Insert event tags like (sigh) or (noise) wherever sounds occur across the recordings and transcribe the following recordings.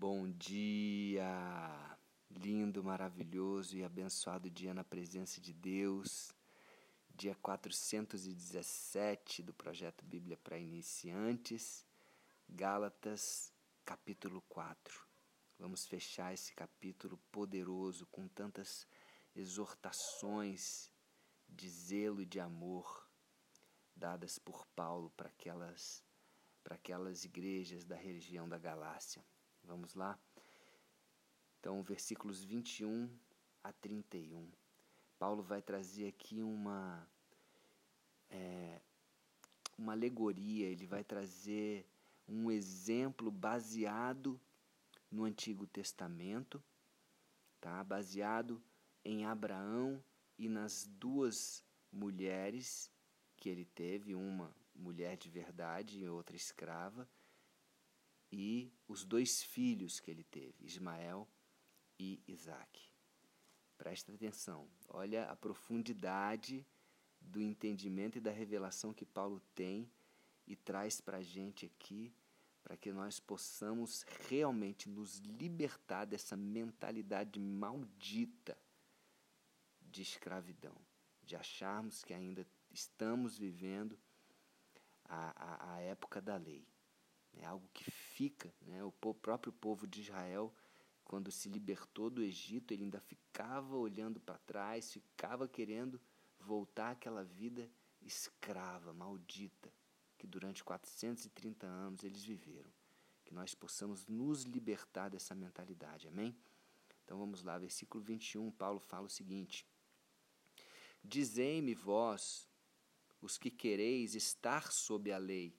Bom dia! Lindo, maravilhoso e abençoado dia na presença de Deus. Dia 417 do projeto Bíblia para Iniciantes, Gálatas, capítulo 4. Vamos fechar esse capítulo poderoso com tantas exortações de zelo e de amor dadas por Paulo para aquelas para aquelas igrejas da região da Galácia. Vamos lá? Então, versículos 21 a 31. Paulo vai trazer aqui uma, é, uma alegoria, ele vai trazer um exemplo baseado no Antigo Testamento, tá? baseado em Abraão e nas duas mulheres que ele teve, uma mulher de verdade e outra escrava, e os dois filhos que ele teve, Ismael e Isaac. Presta atenção, olha a profundidade do entendimento e da revelação que Paulo tem e traz para a gente aqui, para que nós possamos realmente nos libertar dessa mentalidade maldita de escravidão, de acharmos que ainda estamos vivendo a, a, a época da lei. É algo que fica. Né? O próprio povo de Israel, quando se libertou do Egito, ele ainda ficava olhando para trás, ficava querendo voltar àquela vida escrava, maldita, que durante 430 anos eles viveram. Que nós possamos nos libertar dessa mentalidade. Amém? Então vamos lá, versículo 21, Paulo fala o seguinte: Dizei-me vós, os que quereis estar sob a lei.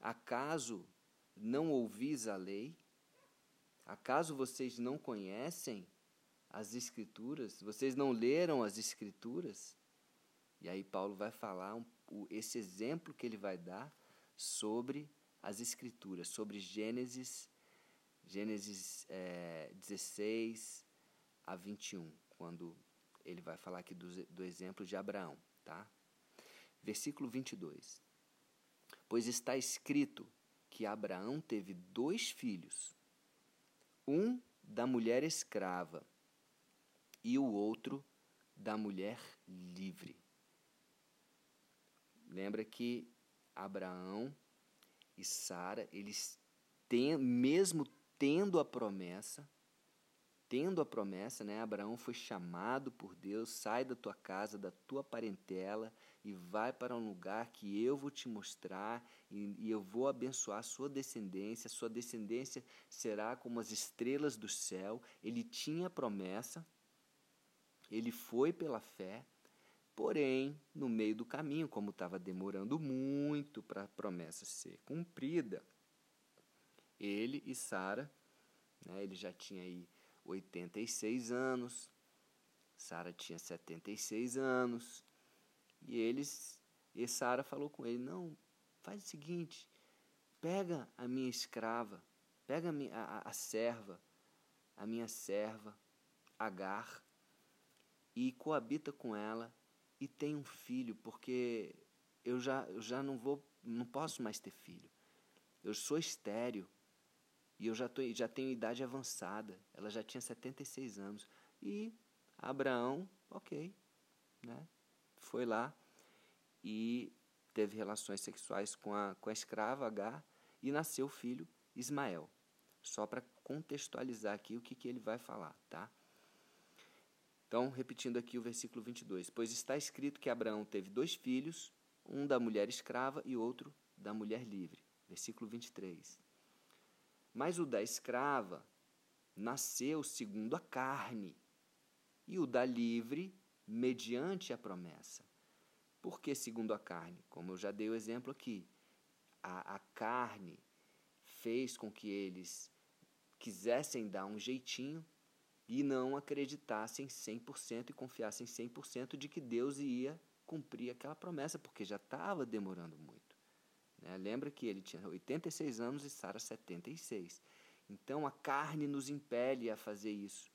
Acaso não ouvis a lei? Acaso vocês não conhecem as Escrituras? Vocês não leram as Escrituras? E aí Paulo vai falar um, esse exemplo que ele vai dar sobre as Escrituras, sobre Gênesis, Gênesis é, 16 a 21, quando ele vai falar aqui do, do exemplo de Abraão, tá? Versículo 22. Pois está escrito que Abraão teve dois filhos, um da mulher escrava e o outro da mulher livre. Lembra que Abraão e Sara, eles têm, mesmo tendo a promessa, tendo a promessa, né? Abraão foi chamado por Deus, sai da tua casa, da tua parentela e vai para um lugar que eu vou te mostrar e, e eu vou abençoar sua descendência. Sua descendência será como as estrelas do céu. Ele tinha promessa, ele foi pela fé, porém, no meio do caminho, como estava demorando muito para a promessa ser cumprida, ele e Sara, né, ele já tinha aí 86 anos, Sara tinha 76 anos, e eles, e Sara falou com ele: Não, faz o seguinte, pega a minha escrava, pega a, a, a serva, a minha serva, Agar, e coabita com ela e tem um filho, porque eu já, eu já não vou, não posso mais ter filho. Eu sou estéreo. E eu já, tô, já tenho idade avançada. Ela já tinha 76 anos. E Abraão, ok, né? Foi lá e teve relações sexuais com a, com a escrava H e nasceu o filho Ismael. Só para contextualizar aqui o que, que ele vai falar, tá? Então, repetindo aqui o versículo 22. Pois está escrito que Abraão teve dois filhos, um da mulher escrava e outro da mulher livre. Versículo 23. Mas o da escrava nasceu segundo a carne, e o da livre, mediante a promessa. Por que segundo a carne? Como eu já dei o exemplo aqui, a, a carne fez com que eles quisessem dar um jeitinho e não acreditassem 100% e confiassem 100% de que Deus ia cumprir aquela promessa, porque já estava demorando muito. Né? Lembra que ele tinha 86 anos e Sara 76. Então a carne nos impele a fazer isso.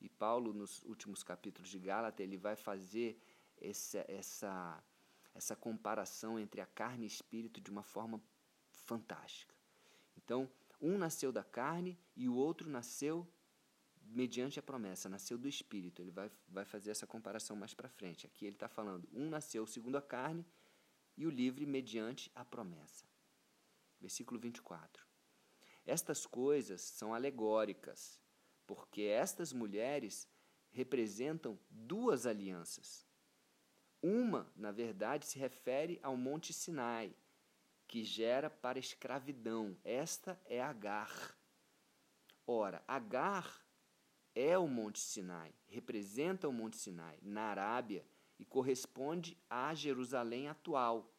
E Paulo, nos últimos capítulos de Gálatas, ele vai fazer essa, essa, essa comparação entre a carne e espírito de uma forma fantástica. Então, Um nasceu da carne e o outro nasceu mediante a promessa, nasceu do Espírito. Ele vai, vai fazer essa comparação mais para frente. Aqui ele está falando: um nasceu segundo a carne e o livre mediante a promessa. Versículo 24. Estas coisas são alegóricas, porque estas mulheres representam duas alianças. Uma, na verdade, se refere ao Monte Sinai, que gera para escravidão. Esta é Agar. Ora, Agar é o Monte Sinai, representa o Monte Sinai na Arábia e corresponde à Jerusalém atual,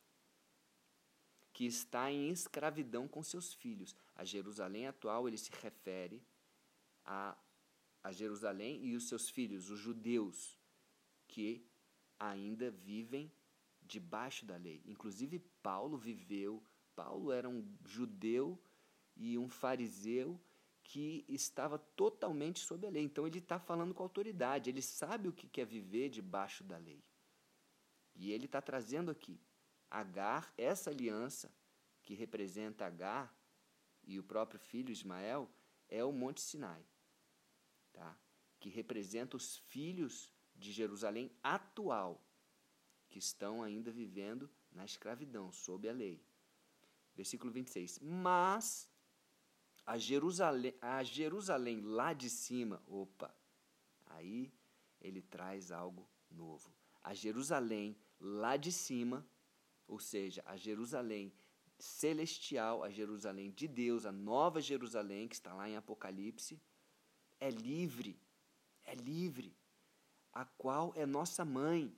que está em escravidão com seus filhos. A Jerusalém atual ele se refere a, a Jerusalém e os seus filhos, os judeus, que ainda vivem debaixo da lei. Inclusive, Paulo viveu, Paulo era um judeu e um fariseu que estava totalmente sob a lei. Então, ele está falando com autoridade, ele sabe o que é viver debaixo da lei. E ele está trazendo aqui Agar, essa aliança que representa Agar e o próprio filho Ismael, é o Monte Sinai? Que representa os filhos de Jerusalém atual, que estão ainda vivendo na escravidão, sob a lei. Versículo 26. Mas a Jerusalém, a Jerusalém lá de cima, opa, aí ele traz algo novo. A Jerusalém lá de cima, ou seja, a Jerusalém celestial, a Jerusalém de Deus, a nova Jerusalém que está lá em Apocalipse, é livre, é livre, a qual é nossa mãe,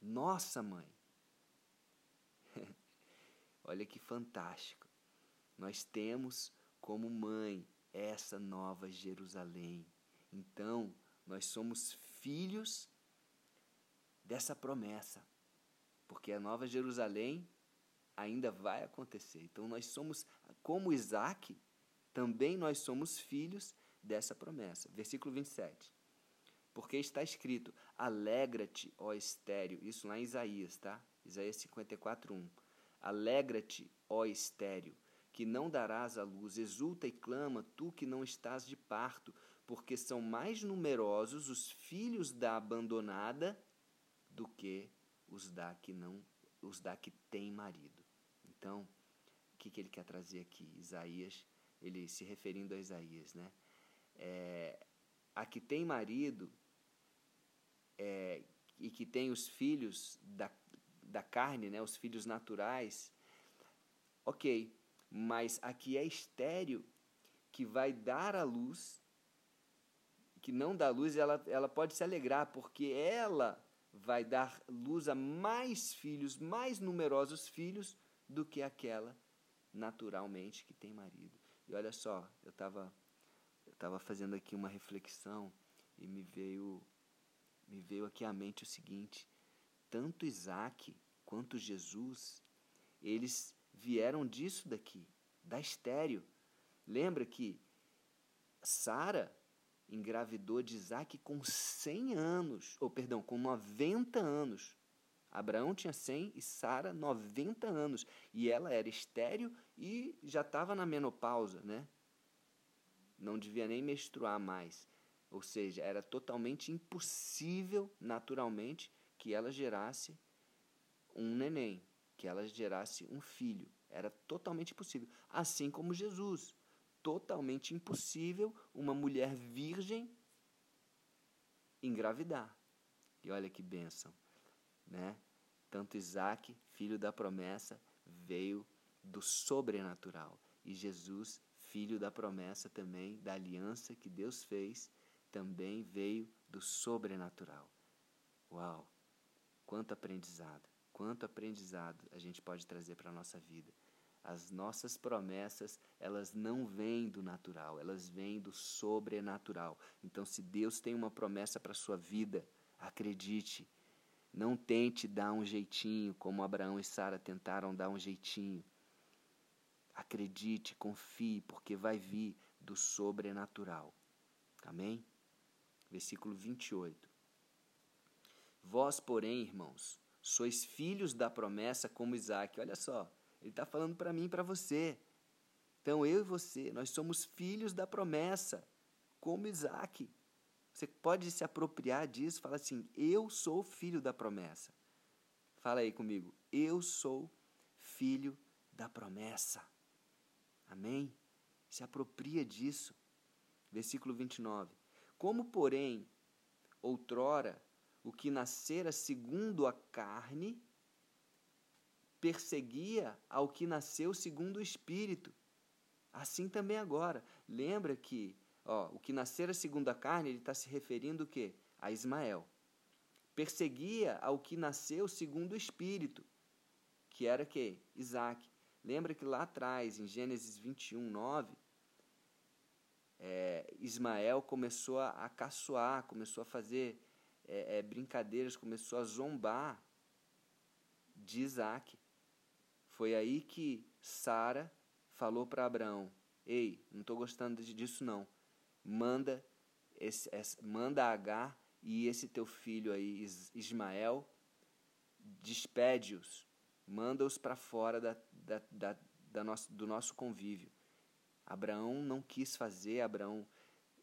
nossa mãe. (laughs) Olha que fantástico. Nós temos como mãe essa nova Jerusalém. Então, nós somos filhos dessa promessa, porque a nova Jerusalém ainda vai acontecer. Então, nós somos, como Isaac, também nós somos filhos dessa promessa. Versículo 27. Porque está escrito: Alegra-te, ó estéreo. Isso lá em Isaías, tá? Isaías 54, 1. Alegra-te, ó estéreo, que não darás a luz. Exulta e clama, tu que não estás de parto, porque são mais numerosos os filhos da abandonada do que os da que não os da que tem marido. Então, o que, que ele quer trazer aqui? Isaías, ele se referindo a Isaías, né? É, a que tem marido é, e que tem os filhos da, da carne, né, os filhos naturais, ok, mas aqui é estéreo que vai dar a luz, que não dá luz, ela, ela pode se alegrar, porque ela vai dar luz a mais filhos, mais numerosos filhos do que aquela naturalmente que tem marido. E olha só, eu estava eu tava fazendo aqui uma reflexão e me veio me veio aqui à mente o seguinte: tanto Isaac quanto Jesus, eles vieram disso daqui, da estéreo. Lembra que Sara engravidou de Isaac com 100 anos, ou perdão, com 90 anos. Abraão tinha 100 e Sara 90 anos. E ela era estéreo e já estava na menopausa, né? Não devia nem menstruar mais. Ou seja, era totalmente impossível, naturalmente, que ela gerasse um neném, que ela gerasse um filho. Era totalmente impossível. Assim como Jesus. Totalmente impossível uma mulher virgem engravidar. E olha que bênção, né? Tanto Isaac, filho da promessa, veio do sobrenatural. E Jesus, filho da promessa também, da aliança que Deus fez, também veio do sobrenatural. Uau! Quanto aprendizado, quanto aprendizado a gente pode trazer para a nossa vida. As nossas promessas, elas não vêm do natural, elas vêm do sobrenatural. Então, se Deus tem uma promessa para a sua vida, acredite. Não tente dar um jeitinho, como Abraão e Sara tentaram dar um jeitinho. Acredite, confie, porque vai vir do sobrenatural. Amém? versículo 28. Vós, porém, irmãos, sois filhos da promessa como Isaac. Olha só, ele está falando para mim e para você. Então eu e você, nós somos filhos da promessa, como Isaac. Você pode se apropriar disso, fala assim: eu sou filho da promessa. Fala aí comigo, eu sou filho da promessa. Amém? Se apropria disso. Versículo 29. Como, porém, outrora, o que nascera segundo a carne, perseguia ao que nasceu segundo o Espírito. Assim também agora. Lembra que ó, o que nascera segundo a carne, ele está se referindo o quê? A Ismael. Perseguia ao que nasceu segundo o Espírito, que era que? Isaac. Lembra que lá atrás, em Gênesis 21, 9, é, Ismael começou a, a caçoar, começou a fazer é, é, brincadeiras, começou a zombar de Isaac. Foi aí que Sara falou para Abraão: Ei, não estou gostando disso não. Manda, esse, esse, manda Agar e esse teu filho aí, Ismael, despede-os, manda-os para fora da, da, da, da nosso, do nosso convívio. Abraão não quis fazer, Abraão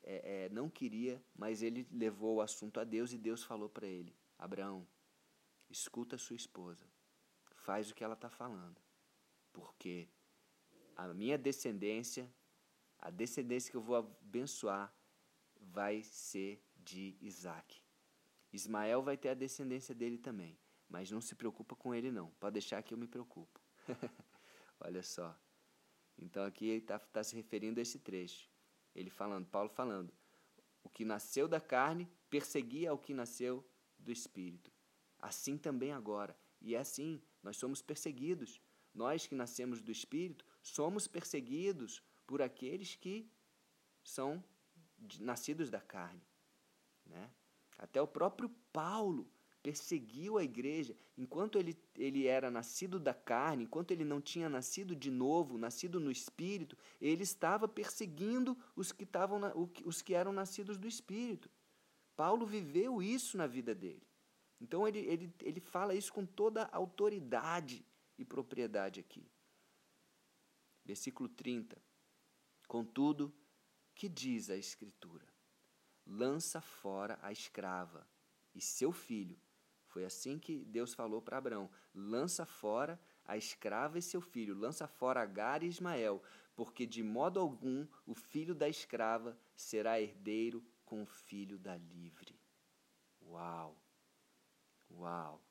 é, é, não queria, mas ele levou o assunto a Deus e Deus falou para ele: Abraão, escuta sua esposa, faz o que ela está falando, porque a minha descendência, a descendência que eu vou abençoar, vai ser de Isaac. Ismael vai ter a descendência dele também, mas não se preocupa com ele não, pode deixar que eu me preocupo. (laughs) Olha só. Então aqui ele está tá se referindo a esse trecho. Ele falando, Paulo falando, o que nasceu da carne perseguia o que nasceu do Espírito. Assim também agora. E é assim, nós somos perseguidos. Nós que nascemos do Espírito somos perseguidos por aqueles que são nascidos da carne. Né? Até o próprio Paulo perseguiu a igreja enquanto ele, ele era nascido da carne, enquanto ele não tinha nascido de novo, nascido no espírito, ele estava perseguindo os que, estavam os que eram nascidos do espírito. Paulo viveu isso na vida dele. Então ele, ele, ele fala isso com toda autoridade e propriedade aqui. Versículo 30. Contudo, que diz a Escritura? Lança fora a escrava e seu filho. Foi assim que Deus falou para Abraão: lança fora a escrava e seu filho, lança fora Agar e Ismael, porque de modo algum o filho da escrava será herdeiro com o filho da livre. Uau! Uau!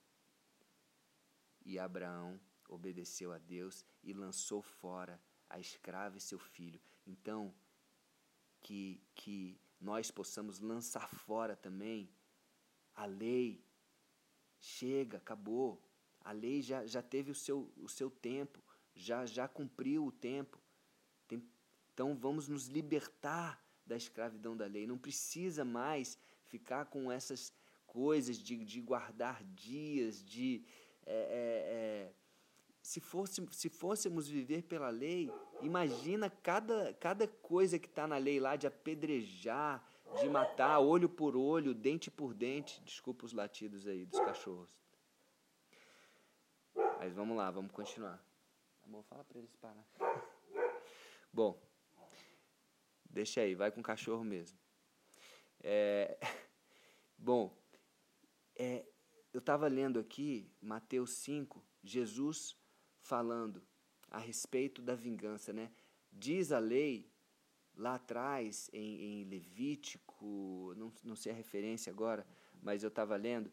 E Abraão obedeceu a Deus e lançou fora a escrava e seu filho. Então, que, que nós possamos lançar fora também a lei. Chega, acabou. A lei já, já teve o seu, o seu tempo, já, já cumpriu o tempo. Tem, então vamos nos libertar da escravidão da lei. Não precisa mais ficar com essas coisas de, de guardar dias, de. É, é, é, se, fosse, se fôssemos viver pela lei, imagina cada, cada coisa que está na lei lá de apedrejar, de matar olho por olho, dente por dente. Desculpa os latidos aí dos cachorros. Mas vamos lá, vamos continuar. Amor, fala para eles parar. Bom, deixa aí, vai com o cachorro mesmo. É, (laughs) bom, é, eu estava lendo aqui Mateus 5, Jesus falando a respeito da vingança, né? Diz a lei lá atrás em, em Levítico, não, não sei a referência agora, mas eu estava lendo,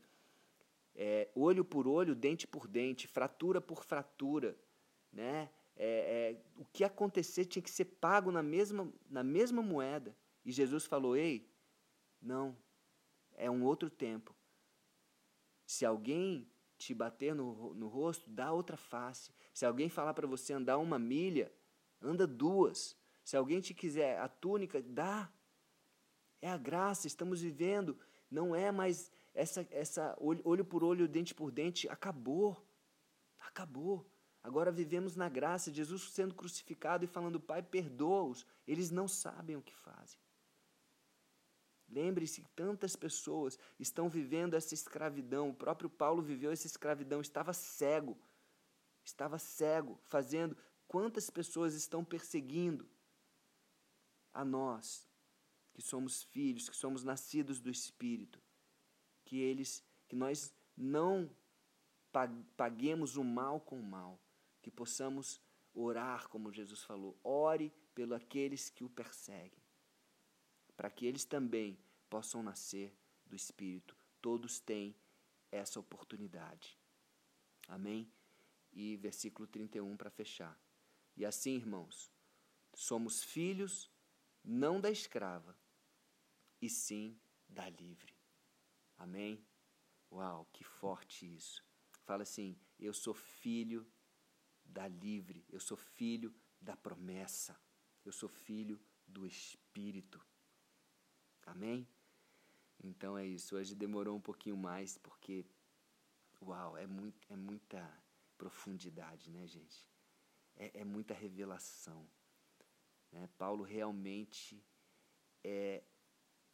é, olho por olho, dente por dente, fratura por fratura, né? É, é, o que acontecer tinha que ser pago na mesma, na mesma moeda. E Jesus falou: Ei, não, é um outro tempo. Se alguém te bater no, no rosto, dá outra face. Se alguém falar para você andar uma milha, anda duas. Se alguém te quiser a túnica, dá. É a graça, estamos vivendo. Não é mais essa, essa olho, olho por olho, dente por dente. Acabou. Acabou. Agora vivemos na graça, Jesus sendo crucificado e falando, Pai, perdoa-os, eles não sabem o que fazem. Lembre-se, tantas pessoas estão vivendo essa escravidão. O próprio Paulo viveu essa escravidão, estava cego. Estava cego, fazendo quantas pessoas estão perseguindo a nós, que somos filhos, que somos nascidos do Espírito, que eles, que nós não paguemos o mal com o mal, que possamos orar, como Jesus falou, ore pelo aqueles que o perseguem, para que eles também possam nascer do Espírito. Todos têm essa oportunidade. Amém? E versículo 31 para fechar. E assim, irmãos, somos filhos não da escrava, e sim da livre. Amém? Uau, que forte isso. Fala assim: eu sou filho da livre, eu sou filho da promessa, eu sou filho do Espírito. Amém? Então é isso. Hoje demorou um pouquinho mais porque, uau, é, muito, é muita profundidade, né, gente? É, é muita revelação. Né? Paulo realmente é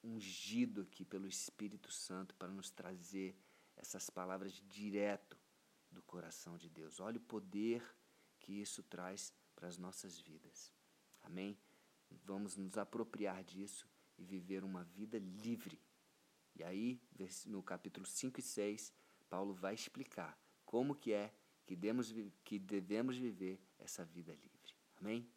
ungido aqui pelo Espírito Santo para nos trazer essas palavras direto do coração de Deus. Olha o poder que isso traz para as nossas vidas. Amém? Vamos nos apropriar disso e viver uma vida livre. E aí, no capítulo 5 e 6, Paulo vai explicar como que é que devemos, que devemos viver essa vida livre. Amém?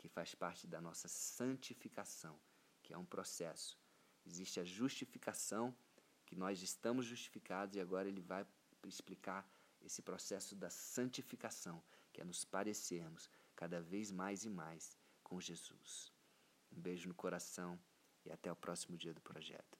Que faz parte da nossa santificação, que é um processo. Existe a justificação, que nós estamos justificados, e agora ele vai explicar esse processo da santificação, que é nos parecermos cada vez mais e mais com Jesus. Um beijo no coração e até o próximo dia do projeto.